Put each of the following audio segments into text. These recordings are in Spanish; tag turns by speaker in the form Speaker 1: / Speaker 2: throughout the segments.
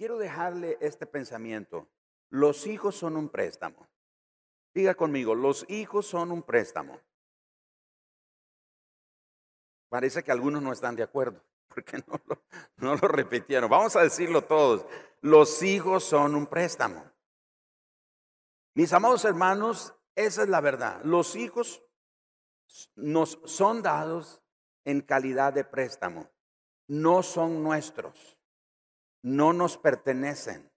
Speaker 1: quiero dejarle este pensamiento. Los hijos son un préstamo. Diga conmigo, los hijos son un préstamo. Parece que algunos no están de acuerdo, porque no lo, repitieron. Vamos a decirlo todos. Los hijos son un préstamo. Mis amados hermanos, esa es la verdad. Los hijos nos son dados en calidad de préstamo. No son nuestros. No nos pertenecen.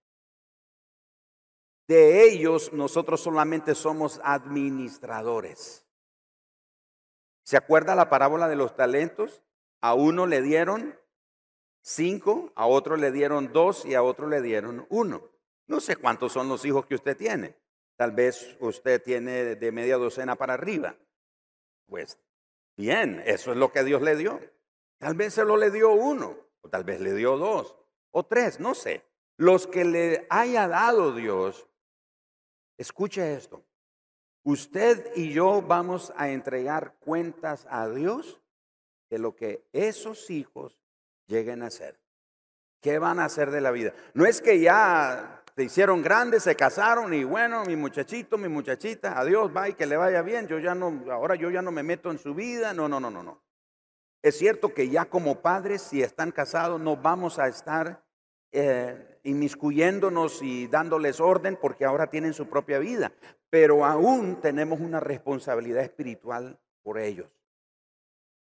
Speaker 1: De ellos nosotros solamente somos administradores. ¿Se acuerda la parábola de los talentos? A uno le dieron cinco, a otro le dieron dos y a otro le dieron uno. No sé cuántos son los hijos que usted tiene. Tal vez usted tiene de media docena para arriba. Pues bien, eso es lo que Dios le dio. Tal vez se le dio uno, o tal vez le dio dos, o tres, no sé. Los que le haya dado Dios, escuche esto. Usted y yo vamos a entregar cuentas a Dios de lo que esos hijos lleguen a hacer. ¿Qué van a hacer de la vida? No es que ya se hicieron grandes, se casaron y bueno, mi muchachito, mi muchachita, adiós, y que le vaya bien. Yo ya no, ahora yo ya no me meto en su vida. No, no, no, no, no. Es cierto que ya como padres, si están casados, no vamos a estar eh, inmiscuyéndonos y dándoles orden porque ahora tienen su propia vida, pero aún tenemos una responsabilidad espiritual por ellos,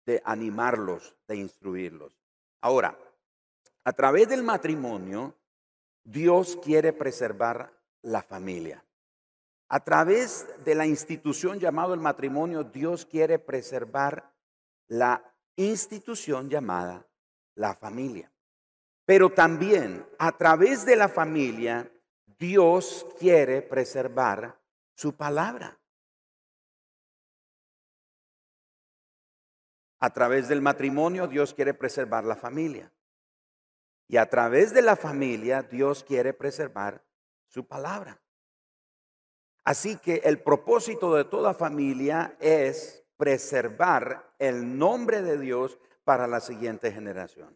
Speaker 1: de animarlos, de instruirlos. Ahora, a través del matrimonio, Dios quiere preservar la familia. A través de la institución llamada el matrimonio, Dios quiere preservar la institución llamada la familia. Pero también a través de la familia, Dios quiere preservar su palabra. A través del matrimonio, Dios quiere preservar la familia. Y a través de la familia, Dios quiere preservar su palabra. Así que el propósito de toda familia es preservar el nombre de Dios para la siguiente generación.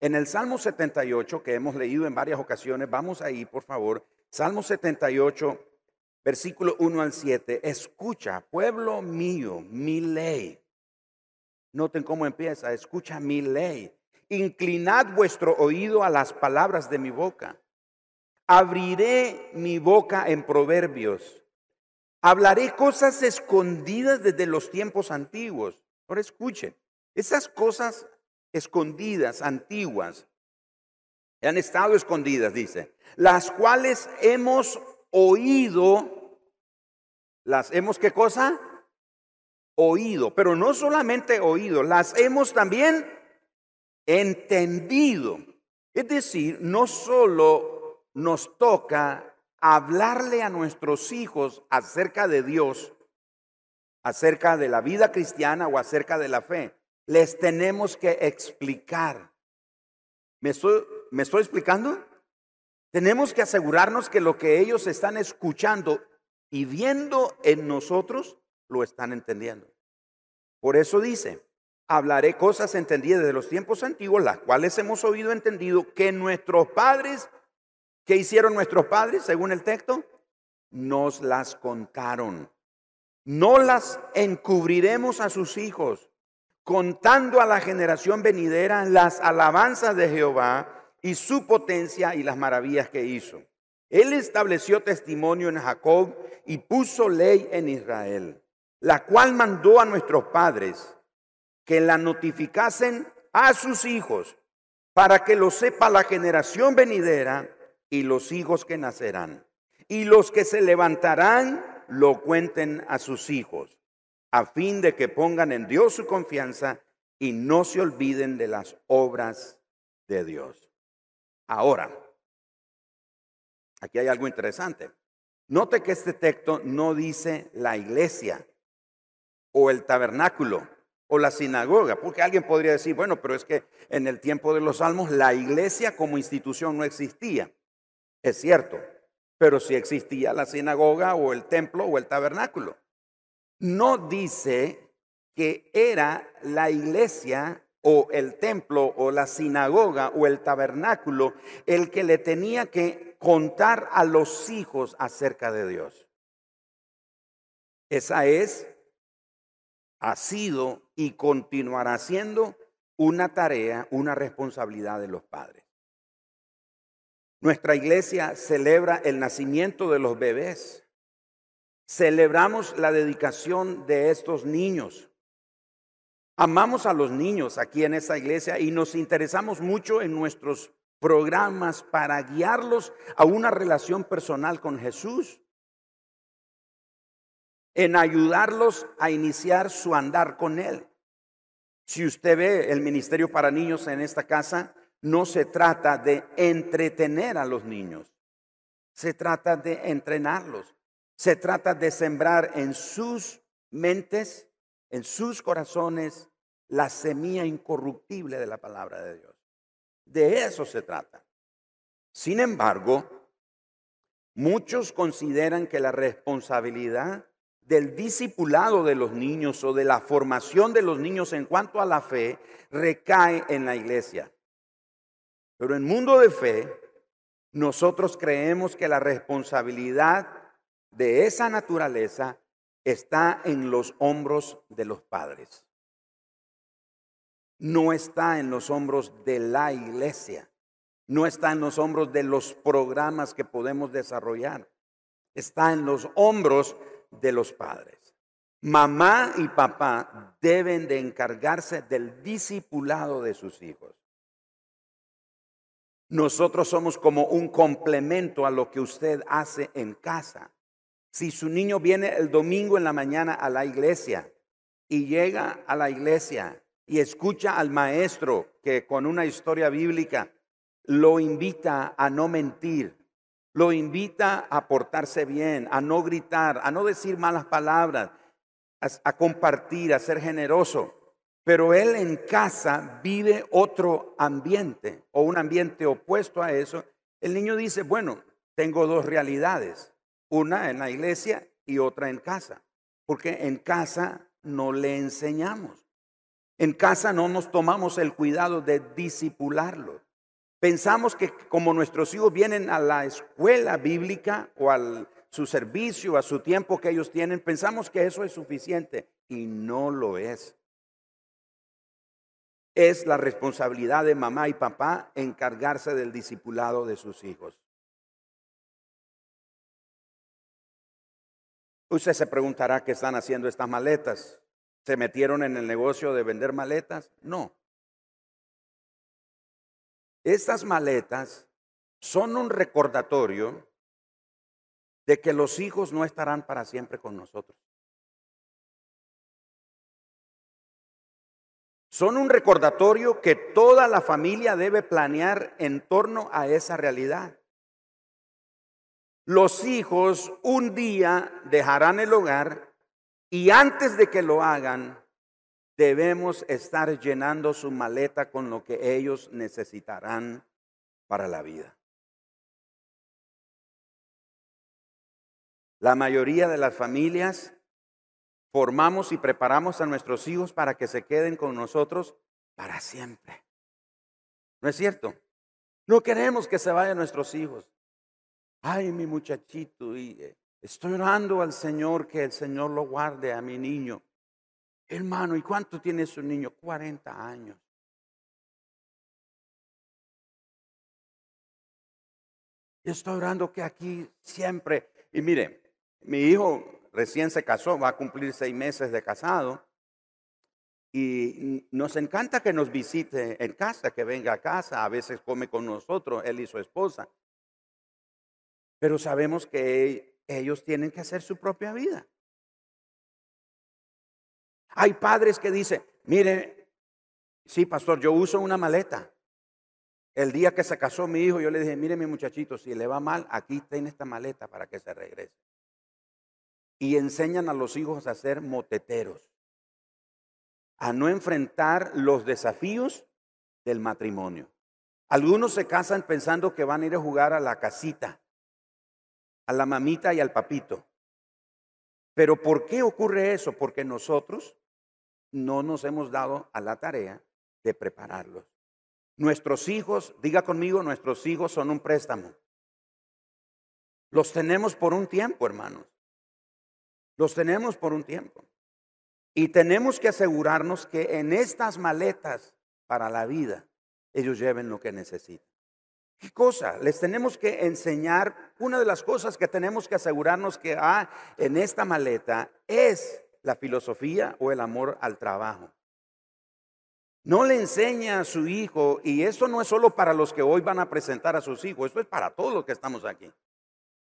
Speaker 1: En el Salmo 78, que hemos leído en varias ocasiones, vamos ahí, por favor. Salmo 78, versículo 1 al 7. Escucha, pueblo mío, mi ley. Noten cómo empieza, escucha mi ley. Inclinad vuestro oído a las palabras de mi boca. Abriré mi boca en proverbios. Hablaré cosas escondidas desde los tiempos antiguos. Ahora escuchen, esas cosas escondidas, antiguas, han estado escondidas, dice, las cuales hemos oído, las hemos qué cosa? Oído, pero no solamente oído, las hemos también entendido. Es decir, no solo nos toca hablarle a nuestros hijos acerca de Dios, acerca de la vida cristiana o acerca de la fe, les tenemos que explicar. ¿Me estoy, ¿Me estoy explicando? Tenemos que asegurarnos que lo que ellos están escuchando y viendo en nosotros, lo están entendiendo. Por eso dice, hablaré cosas entendidas de los tiempos antiguos, las cuales hemos oído entendido que nuestros padres, ¿qué hicieron nuestros padres según el texto? Nos las contaron. No las encubriremos a sus hijos, contando a la generación venidera las alabanzas de Jehová y su potencia y las maravillas que hizo. Él estableció testimonio en Jacob y puso ley en Israel, la cual mandó a nuestros padres que la notificasen a sus hijos para que lo sepa la generación venidera y los hijos que nacerán. Y los que se levantarán lo cuenten a sus hijos, a fin de que pongan en Dios su confianza y no se olviden de las obras de Dios. Ahora, aquí hay algo interesante. Note que este texto no dice la iglesia o el tabernáculo o la sinagoga, porque alguien podría decir, bueno, pero es que en el tiempo de los salmos la iglesia como institución no existía. Es cierto, pero sí existía la sinagoga o el templo o el tabernáculo. No dice que era la iglesia o el templo o la sinagoga o el tabernáculo el que le tenía que contar a los hijos acerca de Dios. Esa es, ha sido y continuará siendo una tarea, una responsabilidad de los padres. Nuestra iglesia celebra el nacimiento de los bebés. Celebramos la dedicación de estos niños. Amamos a los niños aquí en esta iglesia y nos interesamos mucho en nuestros programas para guiarlos a una relación personal con Jesús, en ayudarlos a iniciar su andar con Él. Si usted ve el ministerio para niños en esta casa, no se trata de entretener a los niños, se trata de entrenarlos, se trata de sembrar en sus mentes, en sus corazones, la semilla incorruptible de la palabra de Dios. De eso se trata. Sin embargo, muchos consideran que la responsabilidad del discipulado de los niños o de la formación de los niños en cuanto a la fe recae en la iglesia. Pero en mundo de fe, nosotros creemos que la responsabilidad de esa naturaleza está en los hombros de los padres. No está en los hombros de la iglesia. No está en los hombros de los programas que podemos desarrollar. Está en los hombros de los padres. Mamá y papá deben de encargarse del discipulado de sus hijos. Nosotros somos como un complemento a lo que usted hace en casa. Si su niño viene el domingo en la mañana a la iglesia y llega a la iglesia y escucha al maestro que con una historia bíblica lo invita a no mentir, lo invita a portarse bien, a no gritar, a no decir malas palabras, a, compartir, a ser generoso pero él en casa vive otro ambiente o un ambiente opuesto a eso, el niño dice, bueno, tengo dos realidades, una en la iglesia y otra en casa, porque en casa no le enseñamos. En casa no nos tomamos el cuidado de disipularlo. Pensamos que como nuestros hijos vienen a la escuela bíblica o a su servicio, a su tiempo que ellos tienen, pensamos que eso es suficiente y no lo es es la responsabilidad de mamá y papá encargarse del discipulado de sus hijos. Usted se preguntará qué están haciendo estas maletas. ¿Se metieron en el negocio de vender maletas? No. Estas maletas son un recordatorio de que los hijos no estarán para siempre con nosotros. Son un recordatorio que toda la familia debe planear en torno a esa realidad. Los hijos un día dejarán el hogar y antes de que lo hagan, debemos estar llenando su maleta con lo que ellos necesitarán para la vida. La mayoría de las familias formamos y preparamos a nuestros hijos para que se queden con nosotros para siempre. ¿No es cierto? No queremos que se vayan nuestros hijos. Ay, mi muchachito, y eh, estoy orando al Señor que el Señor lo guarde a mi niño. Hermano, ¿y cuánto tiene su niño? 40 años. estoy orando que aquí siempre, y mire, mi hijo recién se casó, va a cumplir seis meses de casado. Y nos encanta que nos visite en casa, que venga a casa, a veces come con nosotros, él y su esposa. Pero sabemos que ellos tienen que hacer su propia vida. Hay padres que dicen, mire, sí, pastor, yo uso una maleta. El día que se casó mi hijo, yo le dije, mire mi muchachito, si le va mal, aquí tiene esta maleta para que se regrese y enseñan a los hijos a ser moteteros, a no enfrentar los desafíos del matrimonio. Algunos se casan pensando que van a ir a jugar a la casita, a la mamita y al papito. Pero ¿por qué ocurre eso? Porque nosotros no nos hemos dado a la tarea de prepararlos. Nuestros hijos, diga conmigo, nuestros hijos son un préstamo. Los tenemos por un tiempo, hermanos. Los tenemos por un tiempo. Y tenemos que asegurarnos que en estas maletas para la vida ellos lleven lo que necesitan. ¿Qué cosa? Les tenemos que enseñar, una de las cosas que tenemos que asegurarnos que hay en esta maleta es la filosofía o el amor al trabajo. No le enseña a su hijo, y esto no es solo para los que hoy van a presentar a sus hijos, esto es para todos los que estamos aquí.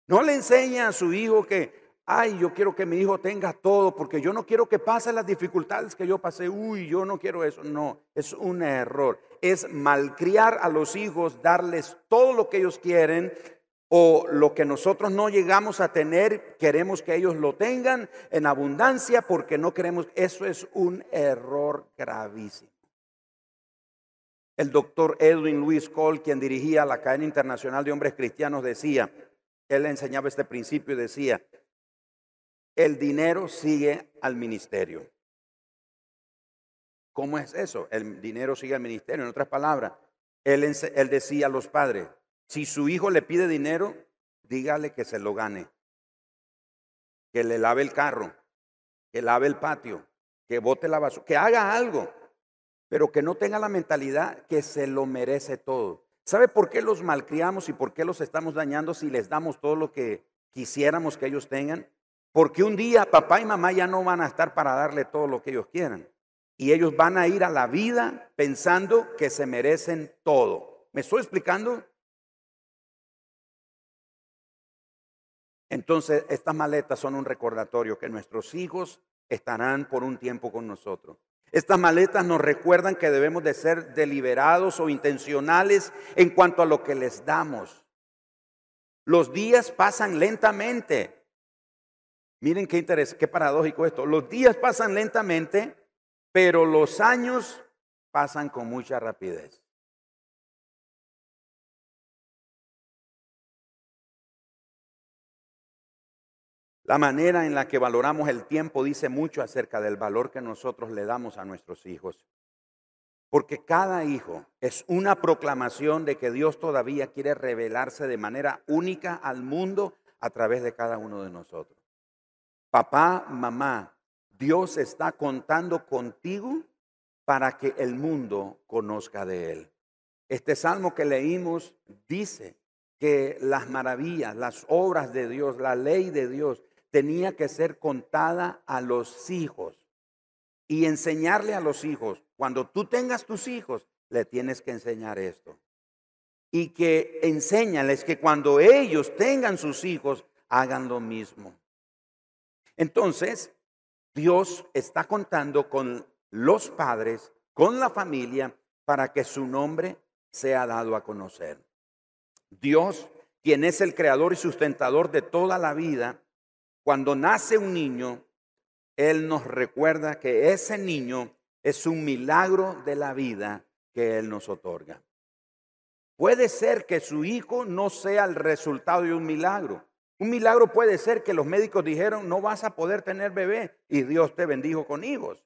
Speaker 1: No le enseña a su hijo que ay, yo quiero que mi hijo tenga todo porque yo no quiero que pase las dificultades que yo pasé. Uy, yo no quiero eso. No, es un error. Es malcriar a los hijos, darles todo lo que ellos quieren o lo que nosotros no llegamos a tener, queremos que ellos lo tengan en abundancia porque no queremos. Eso es un error gravísimo. El doctor Edwin Louis Cole, quien dirigía la cadena internacional de hombres cristianos, decía, él enseñaba este principio y decía, el dinero sigue al ministerio. ¿Cómo es eso? El dinero sigue al ministerio. En otras palabras, él, decía a los padres, si su hijo le pide dinero, dígale que se lo gane, que le lave el carro, que lave el patio, que bote la basura, que haga algo, pero que no tenga la mentalidad que se lo merece todo. ¿Sabe por qué los malcriamos y por qué los estamos dañando si les damos todo lo que quisiéramos que ellos tengan? Porque un día papá y mamá ya no van a estar para darle todo lo que ellos quieran. Y ellos van a ir a la vida pensando que se merecen todo. ¿Me estoy explicando? Entonces, estas maletas son un recordatorio que nuestros hijos estarán por un tiempo con nosotros. Estas maletas nos recuerdan que debemos de ser deliberados o intencionales en cuanto a lo que les damos. Los días pasan lentamente Miren qué interés, qué paradójico esto. Los días pasan lentamente, pero los años pasan con mucha rapidez. La manera en la que valoramos el tiempo dice mucho acerca del valor que nosotros le damos a nuestros hijos. Porque cada hijo es una proclamación de que Dios todavía quiere revelarse de manera única al mundo a través de cada uno de nosotros. Papá, mamá, Dios está contando contigo para que el mundo conozca de Él. Este salmo que leímos dice que las maravillas, las obras de Dios, la ley de Dios, tenía que ser contada a los hijos y enseñarle a los hijos. Cuando tú tengas tus hijos, le tienes que enseñar esto. Y que enséñales que cuando ellos tengan sus hijos, hagan lo mismo. Entonces, Dios está contando con los padres, con la familia, para que su nombre sea dado a conocer. Dios, quien es el creador y sustentador de toda la vida, cuando nace un niño, Él nos recuerda que ese niño es un milagro de la vida que Él nos otorga. Puede ser que su hijo no sea el resultado de un milagro, un milagro puede ser que los médicos dijeron, no vas a poder tener bebé y Dios te bendijo con hijos.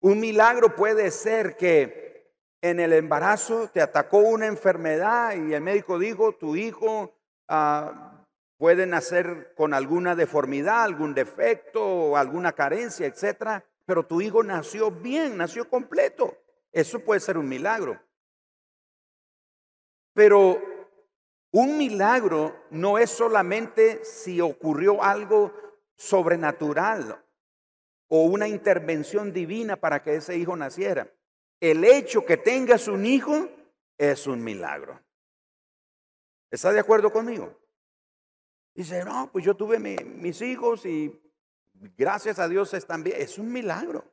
Speaker 1: Un milagro puede ser que en el embarazo te atacó una enfermedad y el médico dijo, tu hijo ah, puede nacer con alguna deformidad, algún defecto, alguna carencia, etcétera, pero tu hijo nació bien, nació completo. Eso puede ser un milagro. Pero un milagro no es solamente si ocurrió algo sobrenatural o una intervención divina para que ese hijo naciera. El hecho que tengas un hijo es un milagro. ¿Está de acuerdo conmigo? Dice, no, pues yo tuve mis hijos y gracias a Dios están bien. Es un milagro.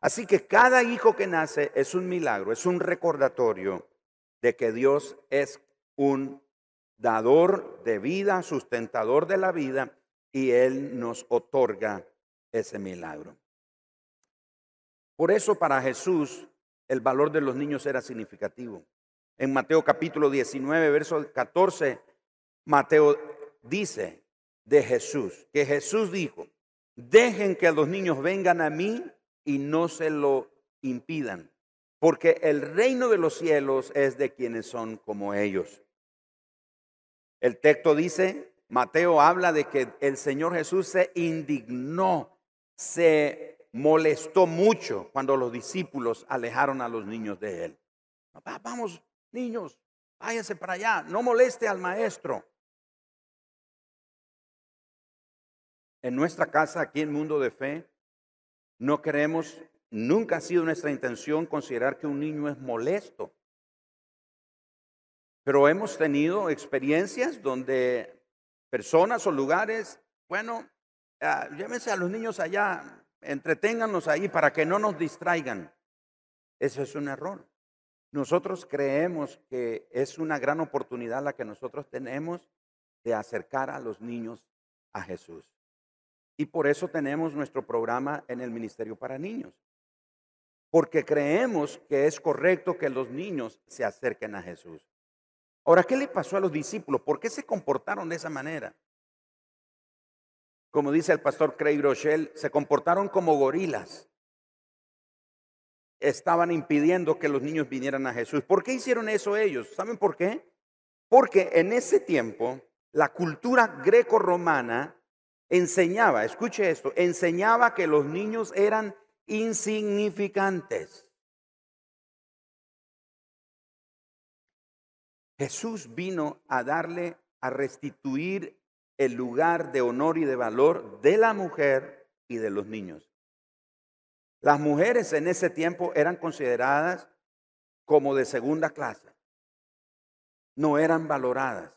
Speaker 1: Así que cada hijo que nace es un milagro, es un recordatorio de que Dios es un dador de vida, sustentador de la vida, y Él nos otorga ese milagro. Por eso para Jesús el valor de los niños era significativo. En Mateo capítulo 19, verso 14, Mateo dice de Jesús, que Jesús dijo, dejen que los niños vengan a mí y no se lo impidan, porque el reino de los cielos es de quienes son como ellos. El texto dice, Mateo habla de que el Señor Jesús se indignó, se molestó mucho cuando los discípulos alejaron a los niños de él. Vamos, niños, váyanse para allá, no moleste al maestro. En nuestra casa, aquí en Mundo de Fe, no queremos, nunca ha sido nuestra intención considerar que un niño es molesto. Pero hemos tenido experiencias donde personas o lugares, bueno, ah, llévense a los niños allá, entreténganlos ahí para que no nos distraigan. Eso es un error. Nosotros creemos que es una gran oportunidad la que nosotros tenemos de acercar a los niños a Jesús. Y por eso tenemos nuestro programa en el Ministerio para Niños. Porque creemos que es correcto que los niños se acerquen a Jesús. Ahora, ¿qué le pasó a los discípulos? ¿Por qué se comportaron de esa manera? Como dice el pastor Craig Rochelle, se comportaron como gorilas. Estaban impidiendo que los niños vinieran a Jesús. ¿Por qué hicieron eso ellos? ¿Saben por qué? Porque en ese tiempo la cultura greco-romana enseñaba, escuche esto, enseñaba que los niños eran insignificantes. Jesús vino a darle, a restituir el lugar de honor y de valor de la mujer y de los niños. Las mujeres en ese tiempo eran consideradas como de segunda clase. No eran valoradas.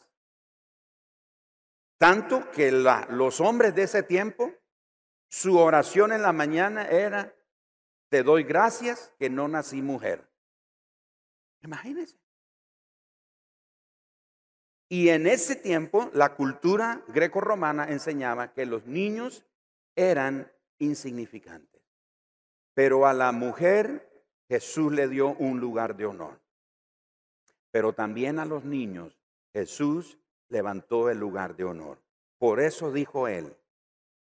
Speaker 1: Tanto que los hombres de ese tiempo, su oración en la mañana era, te doy gracias que no nací mujer. Imagínense. Y en ese tiempo la cultura greco-romana enseñaba que los niños eran insignificantes. Pero a la mujer Jesús le dio un lugar de honor. Pero también a los niños Jesús levantó el lugar de honor. Por eso dijo él,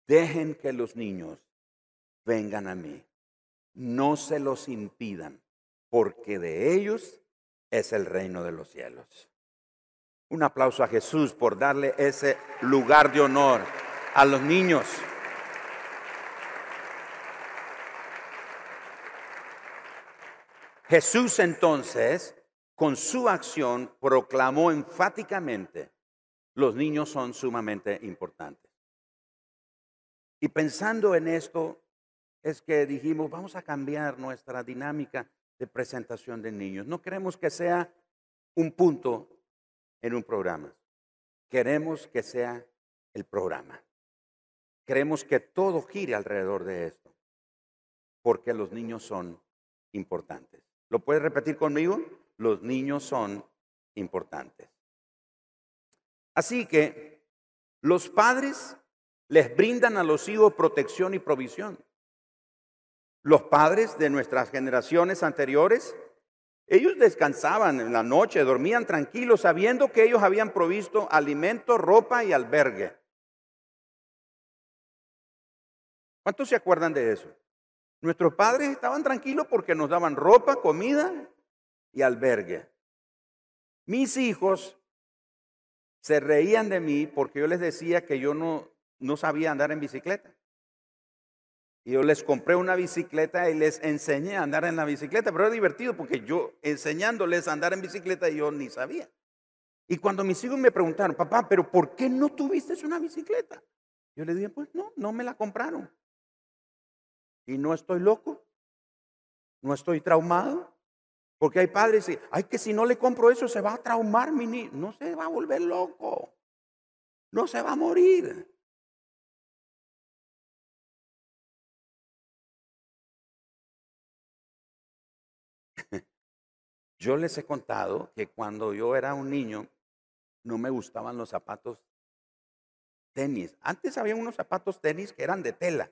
Speaker 1: dejen que los niños vengan a mí. No se los impidan, porque de ellos es el reino de los cielos. Un aplauso a Jesús por darle ese lugar de honor a los niños. Jesús entonces, con su acción, proclamó enfáticamente, los niños son sumamente importantes. Y pensando en esto, es que dijimos, vamos a cambiar nuestra dinámica de presentación de niños. No queremos que sea un punto en un programa. Queremos que sea el programa. Queremos que todo gire alrededor de esto, porque los niños son importantes. ¿Lo puedes repetir conmigo? Los niños son importantes. Así que los padres les brindan a los hijos protección y provisión. Los padres de nuestras generaciones anteriores ellos descansaban en la noche, dormían tranquilos, sabiendo que ellos habían provisto alimento, ropa y albergue. ¿Cuántos se acuerdan de eso? Nuestros padres estaban tranquilos porque nos daban ropa, comida y albergue. Mis hijos se reían de mí porque yo les decía que yo no, no sabía andar en bicicleta. Y yo les compré una bicicleta y les enseñé a andar en la bicicleta, pero era divertido porque yo enseñándoles a andar en bicicleta yo ni sabía. Y cuando mis hijos me preguntaron, papá, pero ¿por qué no tuviste una bicicleta? Yo le dije, pues no, no me la compraron. Y no estoy loco, no estoy traumado, porque hay padres que ay, que si no le compro eso se va a traumar mi niño. No se va a volver loco, no se va a morir. Yo les he contado que cuando yo era un niño no me gustaban los zapatos tenis. Antes había unos zapatos tenis que eran de tela.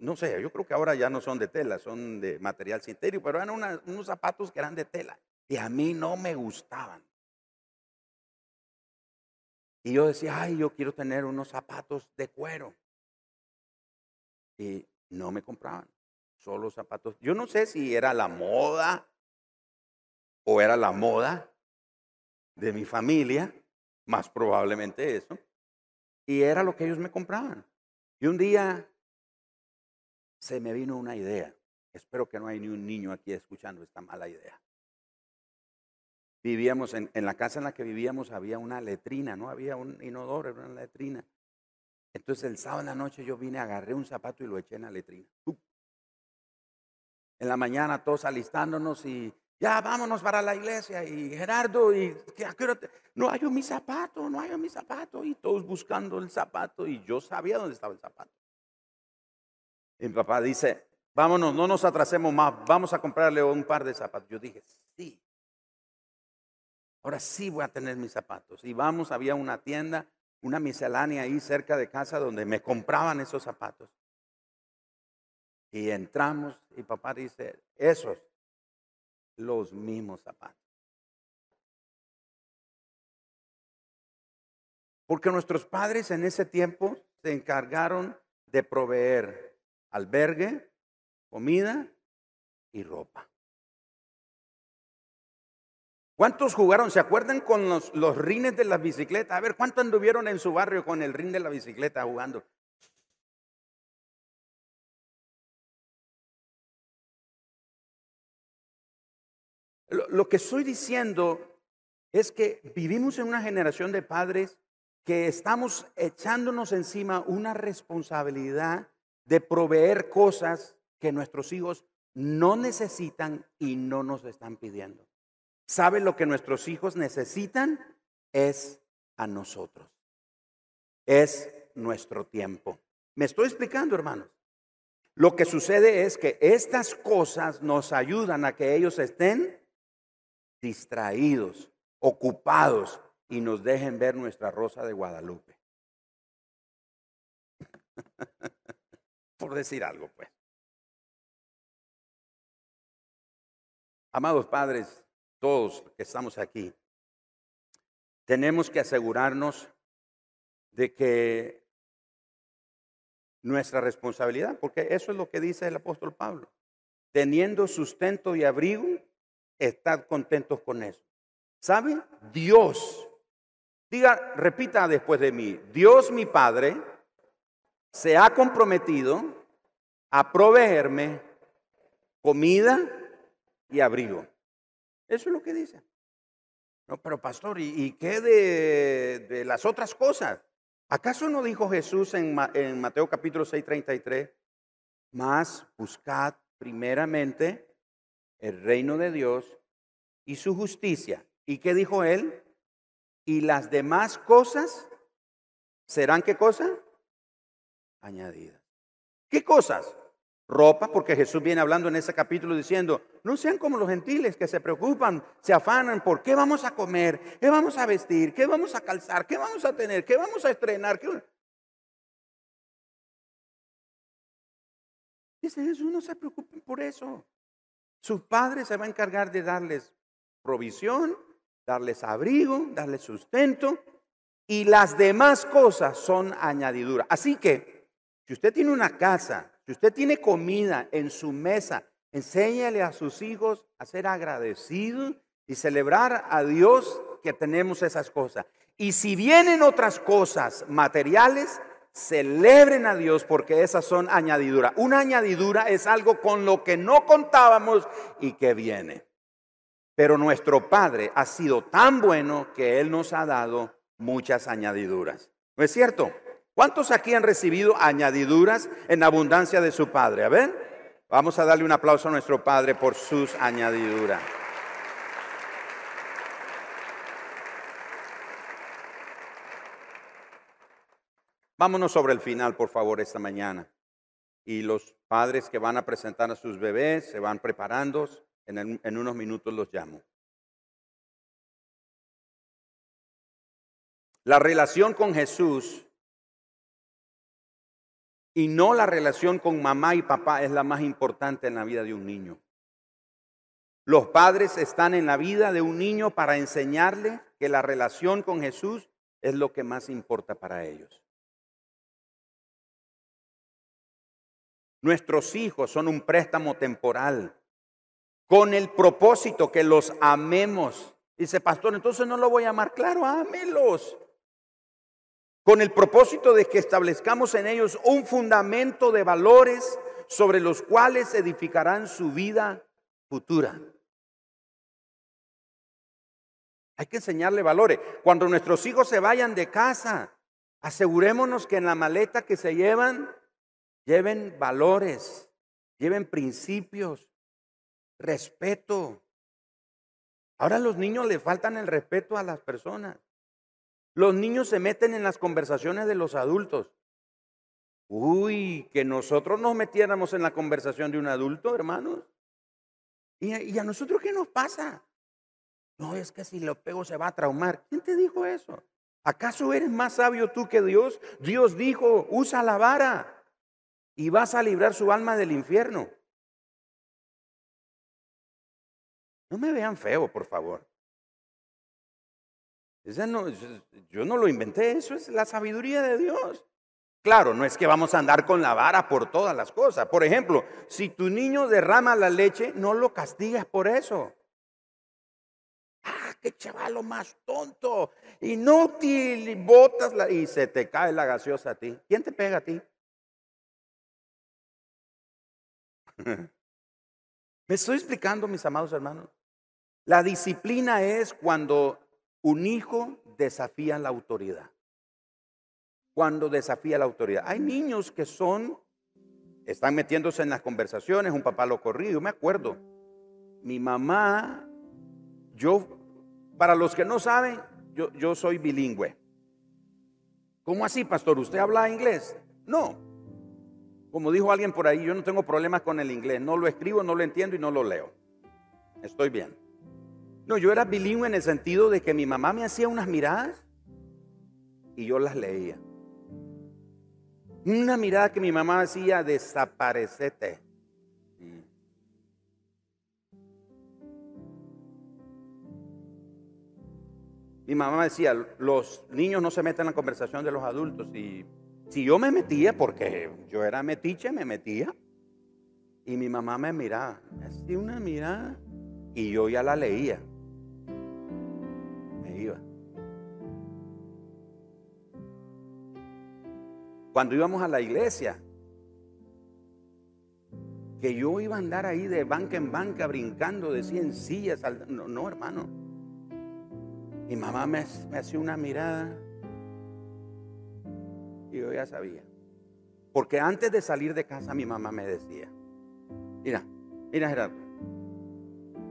Speaker 1: no sé, yo creo que ahora ya no son de tela, son de material sintético, pero eran unos zapatos que eran de tela. Y a mí no me gustaban. Y yo decía, ay, yo quiero tener unos zapatos de cuero. Y no me compraban. solo zapatos. Yo no sé si era la moda o era la moda de mi familia, más probablemente eso. Y era lo que ellos me compraban. Y un día se me vino una idea. Espero que no hay ni un niño aquí escuchando esta mala idea. Vivíamos en, la casa en la que vivíamos, había una letrina, no había un inodoro, era una letrina. Entonces el sábado en la noche yo vine, agarré un zapato y lo eché en la letrina. En la mañana todos alistándonos y ya vámonos para la iglesia. Y Gerardo, y no hay mi zapato, no hay mi zapato. Y todos buscando el zapato y yo sabía dónde estaba el zapato. Y papá dice, vámonos, no nos atrasemos más, vamos a comprarle un par de zapatos. Yo dije, sí. Ahora sí voy a tener mis zapatos. Y vamos, había una tienda, una miscelánea ahí cerca de casa donde me compraban esos zapatos. Y entramos y papá dice, esos, los mismos zapatos. Porque nuestros padres en ese tiempo se encargaron de proveer albergue, comida y ropa. ¿Cuántos jugaron? ¿Se acuerdan con los, rines de la bicicleta? A ver, ¿cuántos anduvieron en su barrio con el rin de la bicicleta jugando? Lo, que estoy diciendo es que vivimos en una generación de padres que estamos echándonos encima una responsabilidad de proveer cosas que nuestros hijos no necesitan y no nos están pidiendo. ¿Sabe lo que nuestros hijos necesitan? Es a nosotros. Es nuestro tiempo. ¿Me estoy explicando, hermanos? Lo que sucede es que estas cosas nos ayudan a que ellos estén distraídos, ocupados y nos dejen ver nuestra rosa de Guadalupe. Por decir algo, pues. Amados padres, todos que estamos aquí, tenemos que asegurarnos de que nuestra responsabilidad, porque eso es lo que dice el apóstol Pablo, teniendo sustento y abrigo, estad contentos con eso. ¿Saben? Dios, diga, repita después de mí, Dios mi Padre se ha comprometido a proveerme comida y abrigo. Eso es lo que dice. No, pero pastor, ¿y, qué de, las otras cosas? ¿Acaso no dijo Jesús en, en Mateo capítulo 6, 33? Más buscad primeramente el reino de Dios y su justicia. ¿Y qué dijo él? Y las demás cosas serán qué cosa? Añadidas. ¿Qué cosas? ropa, porque Jesús viene hablando en ese capítulo diciendo, no sean como los gentiles que se preocupan, se afanan por qué vamos a comer, qué vamos a vestir, qué vamos a calzar, qué vamos a tener, qué vamos a estrenar. Dice Jesús, no se preocupen por eso. Su padre se va a encargar de darles provisión, darles abrigo, darles sustento y las demás cosas son añadiduras. Así que, si usted tiene una casa, si usted tiene comida en su mesa, enséñale a sus hijos a ser agradecidos y celebrar a Dios que tenemos esas cosas. Y si vienen otras cosas materiales, celebren a Dios porque esas son añadiduras. Una añadidura es algo con lo que no contábamos y que viene. Pero nuestro Padre ha sido tan bueno que Él nos ha dado muchas añadiduras. ¿No es cierto? ¿Cuántos aquí han recibido añadiduras en abundancia de su Padre? A ver, vamos a darle un aplauso a nuestro Padre por sus añadiduras. Vámonos sobre el final, por favor, esta mañana. Y los padres que van a presentar a sus bebés se van preparando. En, unos minutos los llamo. La relación con Jesús y no la relación con mamá y papá es la más importante en la vida de un niño. Los padres están en la vida de un niño para enseñarle que la relación con Jesús es lo que más importa para ellos. Nuestros hijos son un préstamo temporal con el propósito que los amemos. Dice, pastor, entonces no lo voy a amar. Claro, ámelos. Con el propósito de que establezcamos en ellos un fundamento de valores sobre los cuales edificarán su vida futura. Hay que enseñarle valores. Cuando nuestros hijos se vayan de casa, asegurémonos que en la maleta que se llevan, lleven valores, lleven principios, respeto. Ahora a los niños le faltan el respeto a las personas. Los niños se meten en las conversaciones de los adultos. Uy, que nosotros nos metiéramos en la conversación de un adulto, hermanos. ¿Y, a nosotros qué nos pasa? No, es que si lo pego se va a traumar. ¿Quién te dijo eso? ¿Acaso eres más sabio tú que Dios? Dios dijo, usa la vara y vas a librar su alma del infierno. No me vean feo, por favor. No, yo no lo inventé, eso es la sabiduría de Dios. Claro, no es que vamos a andar con la vara por todas las cosas. Por ejemplo, si tu niño derrama la leche, no lo castigues por eso. Ah, qué chavalo más tonto, inútil, botas la, y se te cae la gaseosa a ti. ¿Quién te pega a ti? ¿Me estoy explicando, mis amados hermanos? La disciplina es cuando un hijo desafía la autoridad. Cuando desafía la autoridad. Hay niños que son, están metiéndose en las conversaciones, un papá lo corrido. Me acuerdo, mi mamá, yo, para los que no saben, yo, yo soy bilingüe. ¿Cómo así, pastor? ¿Usted habla inglés? No. Como dijo alguien por ahí, yo no tengo problemas con el inglés. No lo escribo, no lo entiendo y no lo leo. Estoy bien. No, yo era bilingüe en el sentido de que mi mamá me hacía unas miradas y yo las leía. Una mirada que mi mamá hacía, desaparecete. Mi mamá decía, los niños no se meten en la conversación de los adultos. Y si yo me metía, porque yo era metiche, me metía. Y mi mamá me miraba, me hacía una mirada y yo ya la leía. Cuando íbamos a la iglesia, que yo iba a andar ahí de banca en banca brincando de cien sillas. No, no, hermano. Mi mamá me, me hacía una mirada y yo ya sabía. Porque antes de salir de casa mi mamá me decía, mira, mira Gerardo,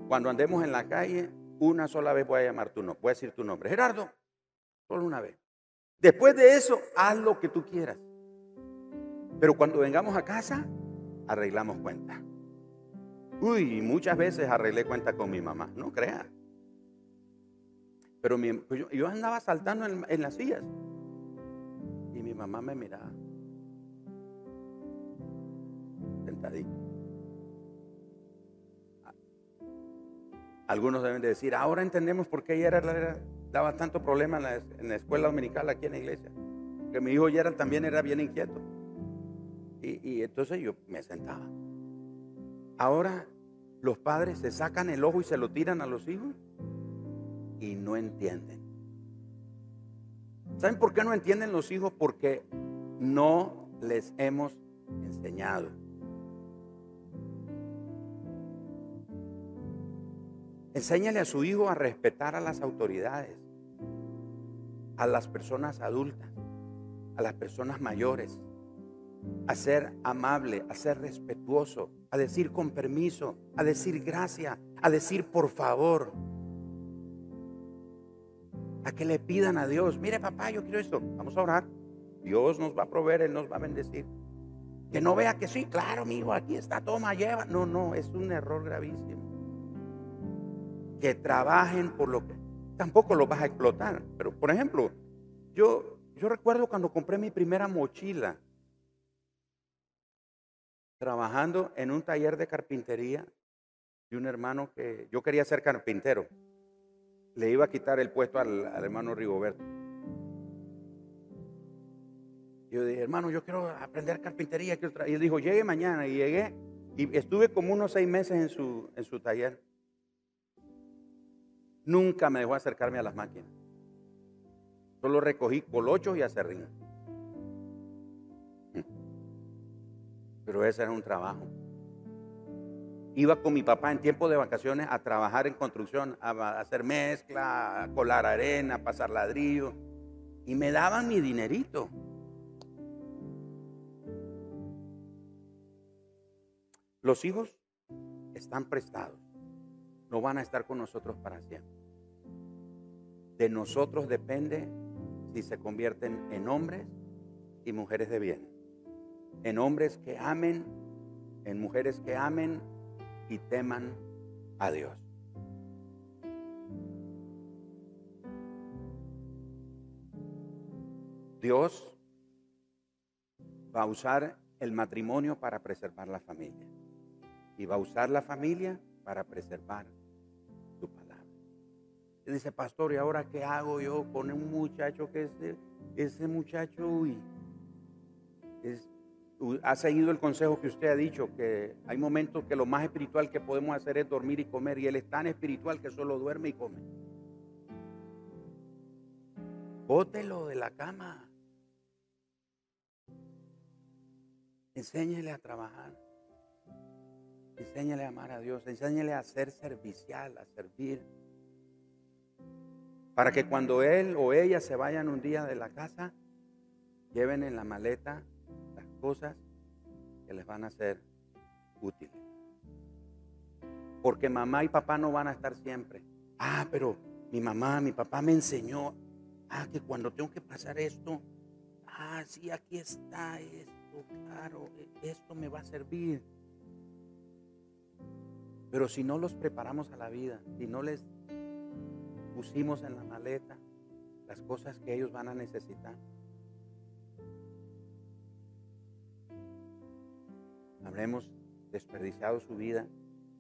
Speaker 1: cuando andemos en la calle, una sola vez voy a llamar tu nombre, voy a decir tu nombre. Gerardo, solo una vez. Después de eso, haz lo que tú quieras. Pero cuando vengamos a casa, arreglamos cuenta. Uy, muchas veces arreglé cuenta con mi mamá, no crea. Pero pues yo, andaba saltando en, las sillas mamá me miraba. Sentadito. Algunos deben de decir, ahora entendemos por qué ella era, daba tanto problema en la, escuela dominical aquí en la iglesia. Que mi hijo Gerald también era bien inquieto. Y, entonces yo me sentaba. Ahora los padres se sacan el ojo y se lo tiran a los hijos y no entienden. ¿Saben por qué no entienden los hijos? Porque no les hemos enseñado. Enséñale a su hijo a respetar a las autoridades, a las personas adultas, a las personas mayores a ser amable, a ser respetuoso, a decir con permiso, a decir gracias, a decir por favor. A que le pidan a Dios, mire papá, yo quiero esto, vamos a orar. Dios nos va a proveer, Él nos va a bendecir. Que no vea que sí, claro, mi hijo, aquí está, toma, lleva. No, no, es un error gravísimo. Que trabajen por lo que tampoco lo vas a explotar. Pero, por ejemplo, yo, yo recuerdo cuando compré mi primera mochila trabajando en un taller de carpintería de un hermano que yo quería ser carpintero. Le iba a quitar el puesto al, hermano Rigoberto. Yo dije, hermano, yo quiero aprender carpintería. Y él dijo, llegue mañana. Y llegué y estuve como unos seis meses en su, en su taller. Nunca me dejó acercarme a las máquinas. Solo recogí colochos y acerrín. Pero ese era un trabajo. Iba con mi papá en tiempo de vacaciones a trabajar en construcción, a hacer mezcla, a colar arena, a pasar ladrillo. Y me daban mi dinerito. Los hijos están prestados. No van a estar con nosotros para siempre. De nosotros depende si se convierten en hombres y mujeres de bien. En hombres que amen, en mujeres que amen y teman a Dios. Dios va a usar el matrimonio para preservar la familia y va a usar la familia para preservar su palabra. Dice, pastor, ¿y ahora qué hago yo con un muchacho que ese, ese muchacho, uy, ha seguido el consejo que usted ha dicho, que hay momentos que lo más espiritual que podemos hacer es dormir y comer, y él es tan espiritual que solo duerme y come. Bótelo de la cama. Enséñele a trabajar. Enséñale a amar a Dios, enséñale a ser servicial, a servir. Para que cuando él o ella se vayan un día de la casa, lleven en la maleta cosas que les van a ser útiles. Porque mamá y papá no van a estar siempre. Ah, pero mi mamá, mi papá me enseñó. Ah, que cuando tengo que pasar esto, ah, sí, aquí está esto, claro, esto me va a servir. Pero si no los preparamos a la vida, si no les pusimos en la maleta las cosas que ellos van a necesitar, habremos desperdiciado su vida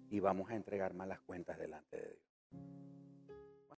Speaker 1: y vamos a entregar malas cuentas delante de Dios.